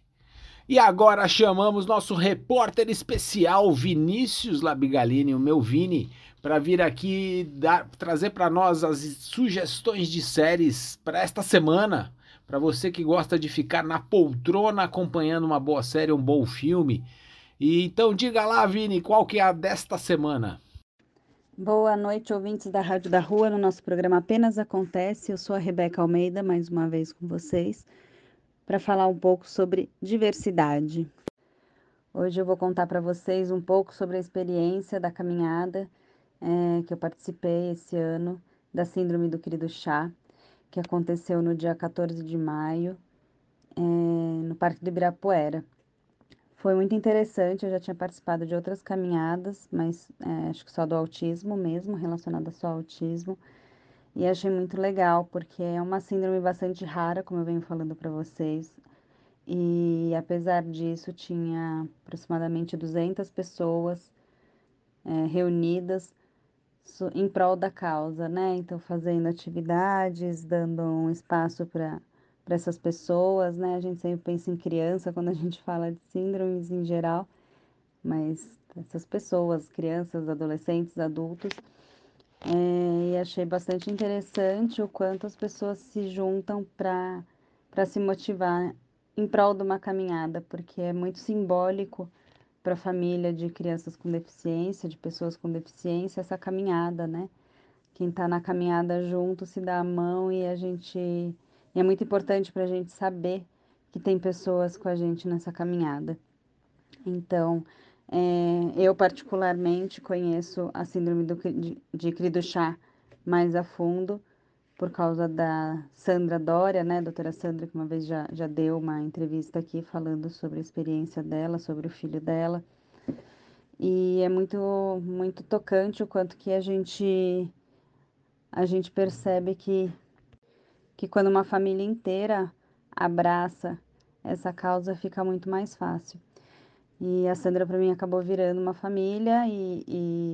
E agora chamamos nosso repórter especial Vinícius Labigalini, o meu Vini, para vir aqui dar, trazer para nós as sugestões de séries para esta semana. Para você que gosta de ficar na poltrona acompanhando uma boa série, um bom filme. E então diga lá, Vini, qual que é a desta semana? Boa noite, ouvintes da Rádio da Rua. No nosso programa Apenas Acontece, eu sou a Rebeca Almeida, mais uma vez com vocês, para falar um pouco sobre diversidade. Hoje eu vou contar para vocês um pouco sobre a experiência da caminhada é, que eu participei esse ano, da Síndrome do Querido Chá, que aconteceu no dia 14 de maio, é, no Parque do Ibirapuera. Foi muito interessante, eu já tinha participado de outras caminhadas, mas é, acho que só do autismo mesmo, relacionada só ao autismo. E achei muito legal, porque é uma síndrome bastante rara, como eu venho falando para vocês. E apesar disso, tinha aproximadamente 200 pessoas é, reunidas em prol da causa, né? Então, fazendo atividades, dando um espaço para para essas pessoas, né? A gente sempre pensa em criança quando a gente fala de síndromes em geral, mas essas pessoas, crianças, adolescentes, adultos, é, e achei bastante interessante o quanto as pessoas se juntam para se motivar em prol de uma caminhada, porque é muito simbólico para a família de crianças com deficiência, de pessoas com deficiência, essa caminhada, né? Quem está na caminhada junto se dá a mão e a gente e é muito importante para a gente saber que tem pessoas com a gente nessa caminhada. Então, é, eu particularmente conheço a síndrome do, de, de Criduchá mais a fundo, por causa da Sandra Dória, né, doutora Sandra, que uma vez já, já deu uma entrevista aqui falando sobre a experiência dela, sobre o filho dela. E é muito, muito tocante o quanto que a gente, a gente percebe que que quando uma família inteira abraça essa causa fica muito mais fácil. E a Sandra para mim acabou virando uma família e,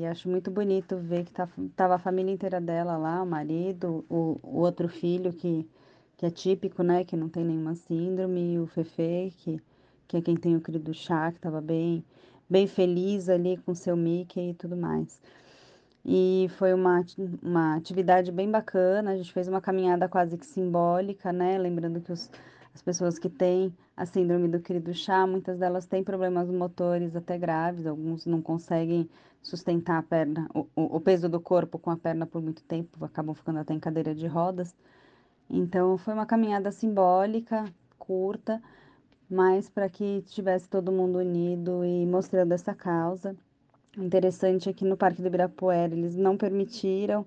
e acho muito bonito ver que tá, tava a família inteira dela lá, o marido, o, o outro filho que, que é típico, né, que não tem nenhuma síndrome, o Fefe, que, que é quem tem o querido chá, que estava bem, bem feliz ali com seu Mickey e tudo mais. E foi uma, uma atividade bem bacana. A gente fez uma caminhada quase que simbólica, né? Lembrando que os, as pessoas que têm a síndrome do querido chá, muitas delas têm problemas motores até graves, alguns não conseguem sustentar a perna, o, o peso do corpo com a perna por muito tempo, acabam ficando até em cadeira de rodas. Então foi uma caminhada simbólica, curta, mas para que tivesse todo mundo unido e mostrando essa causa. O interessante é que no Parque do Ibirapuera eles não permitiram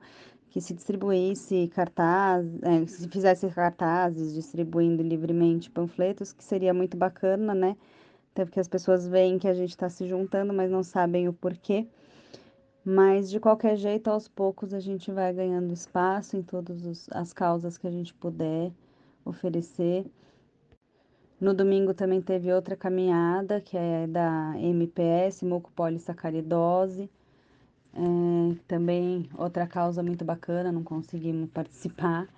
que se distribuísse cartaz, é, se fizesse cartazes distribuindo livremente panfletos, que seria muito bacana, né? Até porque as pessoas veem que a gente está se juntando, mas não sabem o porquê. Mas de qualquer jeito, aos poucos a gente vai ganhando espaço em todas as causas que a gente puder oferecer. No domingo também teve outra caminhada, que é da MPS, mucopolissacaridose. É, também outra causa muito bacana, não conseguimos [laughs] participar.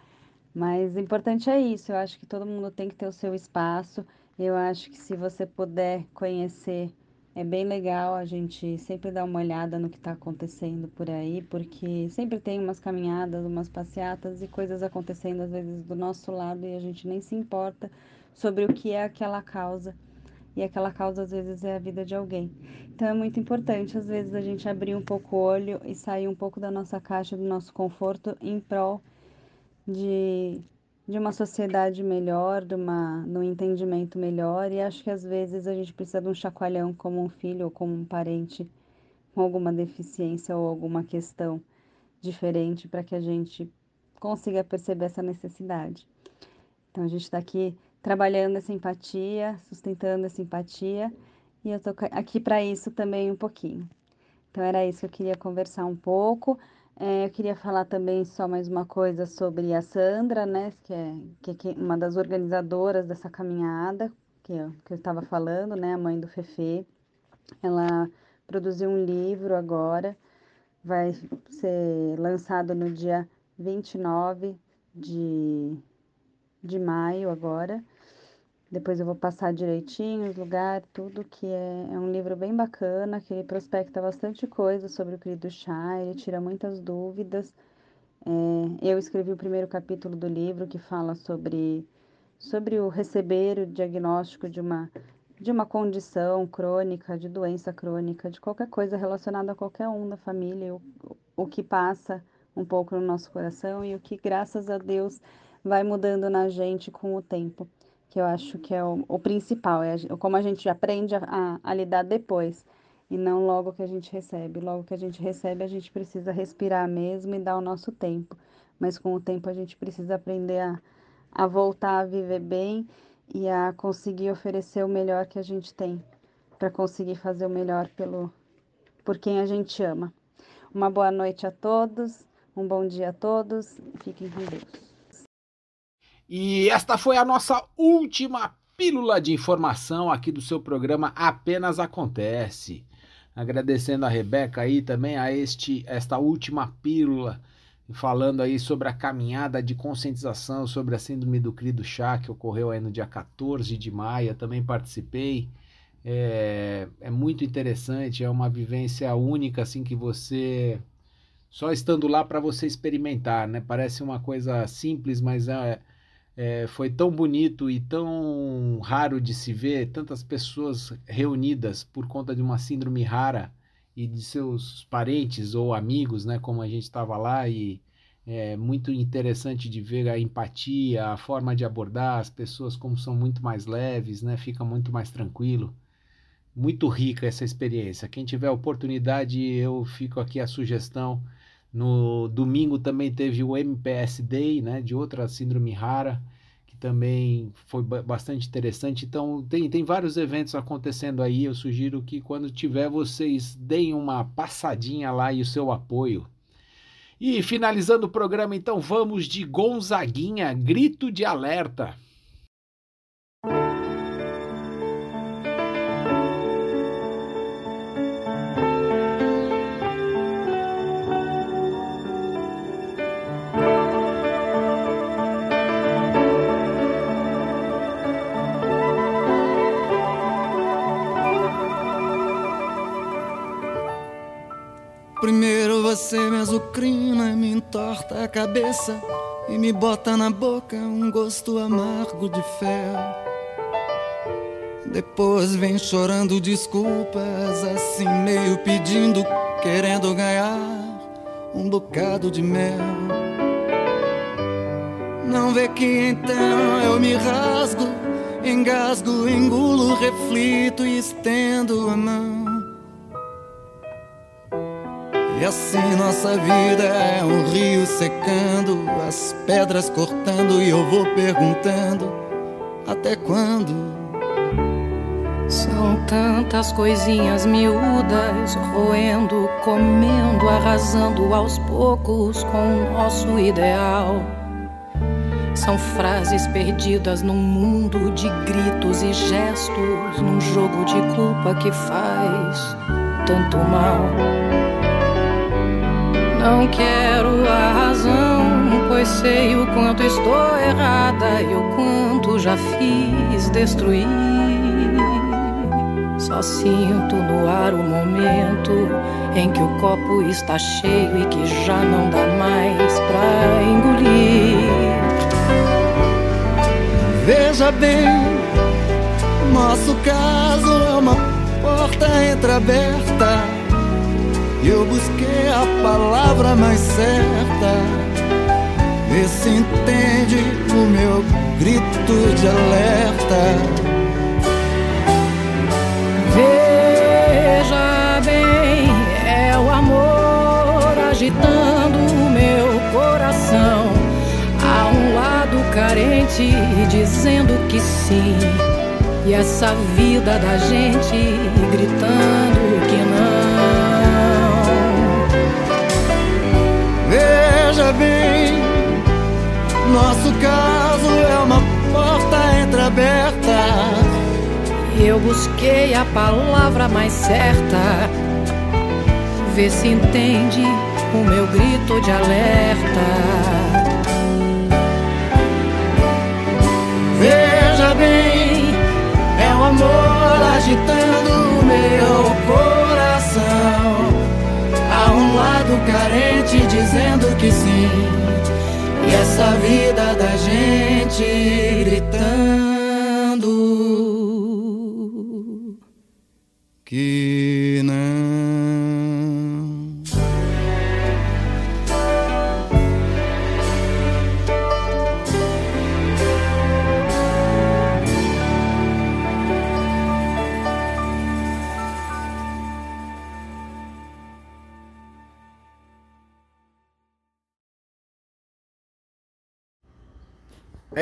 Mas o importante é isso, eu acho que todo mundo tem que ter o seu espaço. Eu acho que se você puder conhecer, é bem legal a gente sempre dar uma olhada no que está acontecendo por aí, porque sempre tem umas caminhadas, umas passeatas e coisas acontecendo às vezes do nosso lado e a gente nem se importa sobre o que é aquela causa e aquela causa às vezes é a vida de alguém. Então é muito importante às vezes a gente abrir um pouco o olho e sair um pouco da nossa caixa, do nosso conforto em prol de, de uma sociedade melhor, de, uma, de um entendimento melhor. E acho que às vezes a gente precisa de um chacoalhão como um filho ou como um parente com alguma deficiência ou alguma questão diferente para que a gente consiga perceber essa necessidade. Então a gente está aqui trabalhando essa empatia, sustentando essa empatia, e eu tô aqui para isso também um pouquinho. Então era isso que eu queria conversar um pouco. É, eu queria falar também só mais uma coisa sobre a Sandra, né, que é, que é uma das organizadoras dessa caminhada, que eu, que eu estava falando, né, a mãe do Fefe. Ela produziu um livro agora, vai ser lançado no dia 29 de, de maio agora. Depois eu vou passar direitinho os lugares, tudo, que é, é um livro bem bacana, que ele prospecta bastante coisa sobre o querido chá, ele tira muitas dúvidas. É, eu escrevi o primeiro capítulo do livro que fala sobre, sobre o receber o diagnóstico de uma, de uma condição crônica, de doença crônica, de qualquer coisa relacionada a qualquer um da família, o, o que passa um pouco no nosso coração e o que, graças a Deus, vai mudando na gente com o tempo que eu acho que é o, o principal, é como a gente aprende a, a, lidar depois, e não logo que a gente recebe. Logo que a gente recebe, a gente precisa respirar mesmo e dar o nosso tempo, mas com o tempo a gente precisa aprender a, a voltar a viver bem e a conseguir oferecer o melhor que a gente tem, para conseguir fazer o melhor pelo, por quem a gente ama. Uma boa noite a todos, um bom dia a todos, fiquem com Deus. E esta foi a nossa última pílula de informação aqui do seu programa Apenas Acontece. Agradecendo a Rebeca aí também a este esta última pílula falando aí sobre a caminhada de conscientização sobre a síndrome do cri do chá que ocorreu aí no dia 14 de maio, também participei. É, é muito interessante, é uma vivência única assim que você só estando lá para você experimentar, né? Parece uma coisa simples, mas é é, foi tão bonito e tão raro de se ver tantas pessoas reunidas por conta de uma síndrome rara e de seus parentes ou amigos, né? Como a gente estava lá e é muito interessante de ver a empatia, a forma de abordar as pessoas como são muito mais leves, né? Fica muito mais tranquilo. Muito rica essa experiência. Quem tiver oportunidade, eu fico aqui a sugestão no domingo também teve o MPS Day, né, de outra síndrome rara, que também foi bastante interessante. Então, tem, tem vários eventos acontecendo aí. Eu sugiro que quando tiver, vocês deem uma passadinha lá e o seu apoio. E finalizando o programa, então, vamos de Gonzaguinha, Grito de Alerta. Você me azucrina, me entorta a cabeça e me bota na boca um gosto amargo de fel. Depois vem chorando desculpas, assim meio pedindo, querendo ganhar um bocado de mel. Não vê que então eu me rasgo, engasgo, engulo, reflito e estendo a mão. E assim nossa vida é um rio secando, as pedras cortando e eu vou perguntando até quando. São tantas coisinhas miúdas, roendo, comendo, arrasando aos poucos com o nosso ideal. São frases perdidas num mundo de gritos e gestos, num jogo de culpa que faz tanto mal. Não quero a razão, pois sei o quanto estou errada e o quanto já fiz destruir. Só sinto no ar o momento em que o copo está cheio e que já não dá mais pra engolir. Veja bem, nosso caso é uma porta entreaberta. E eu busquei palavra mais certa. Vê se entende o meu grito de alerta. Veja bem, é o amor agitando o meu coração. Há um lado carente dizendo que sim. E essa vida da gente gritando Veja bem, nosso caso é uma porta entreaberta. E eu busquei a palavra mais certa. Vê se entende o meu grito de alerta. Veja bem, é o amor agitando o meu coração. Lado carente dizendo que sim. E essa vida da gente gritando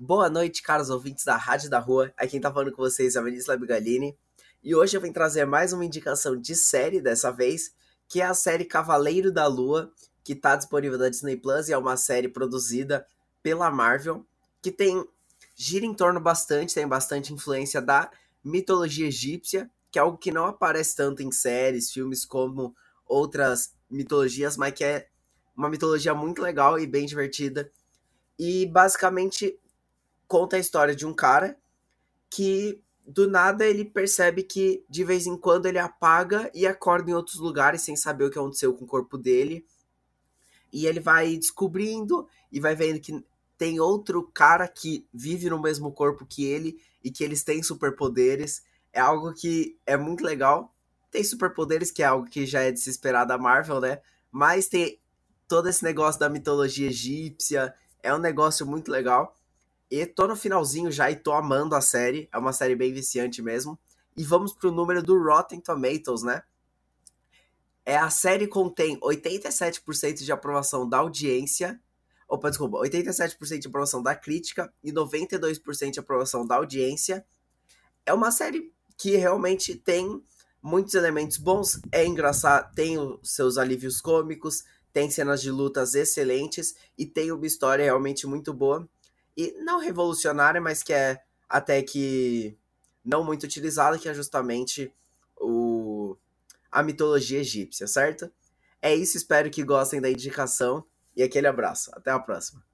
Boa noite, caros ouvintes da Rádio da Rua. Aqui quem tá falando com vocês é a Melissa Labigalini. E hoje eu vim trazer mais uma indicação de série dessa vez, que é a série Cavaleiro da Lua, que tá disponível na Disney Plus e é uma série produzida pela Marvel, que tem gira em torno bastante, tem bastante influência da mitologia egípcia, que é algo que não aparece tanto em séries, filmes como outras mitologias, mas que é uma mitologia muito legal e bem divertida. E basicamente conta a história de um cara que do nada ele percebe que de vez em quando ele apaga e acorda em outros lugares sem saber o que aconteceu com o corpo dele. E ele vai descobrindo e vai vendo que tem outro cara que vive no mesmo corpo que ele e que eles têm superpoderes. É algo que é muito legal. Tem superpoderes, que é algo que já é de se esperar da Marvel, né? Mas tem todo esse negócio da mitologia egípcia. É um negócio muito legal. E tô no finalzinho já e tô amando a série. É uma série bem viciante mesmo. E vamos pro número do Rotten Tomatoes, né? É, a série contém 87% de aprovação da audiência. Opa, desculpa, 87% de aprovação da crítica e 92% de aprovação da audiência. É uma série que realmente tem muitos elementos bons, é engraçado, tem os seus alívios cômicos, tem cenas de lutas excelentes e tem uma história realmente muito boa. E não revolucionária, mas que é até que não muito utilizada, que é justamente o, a mitologia egípcia, certo? É isso, espero que gostem da indicação e aquele abraço. Até a próxima.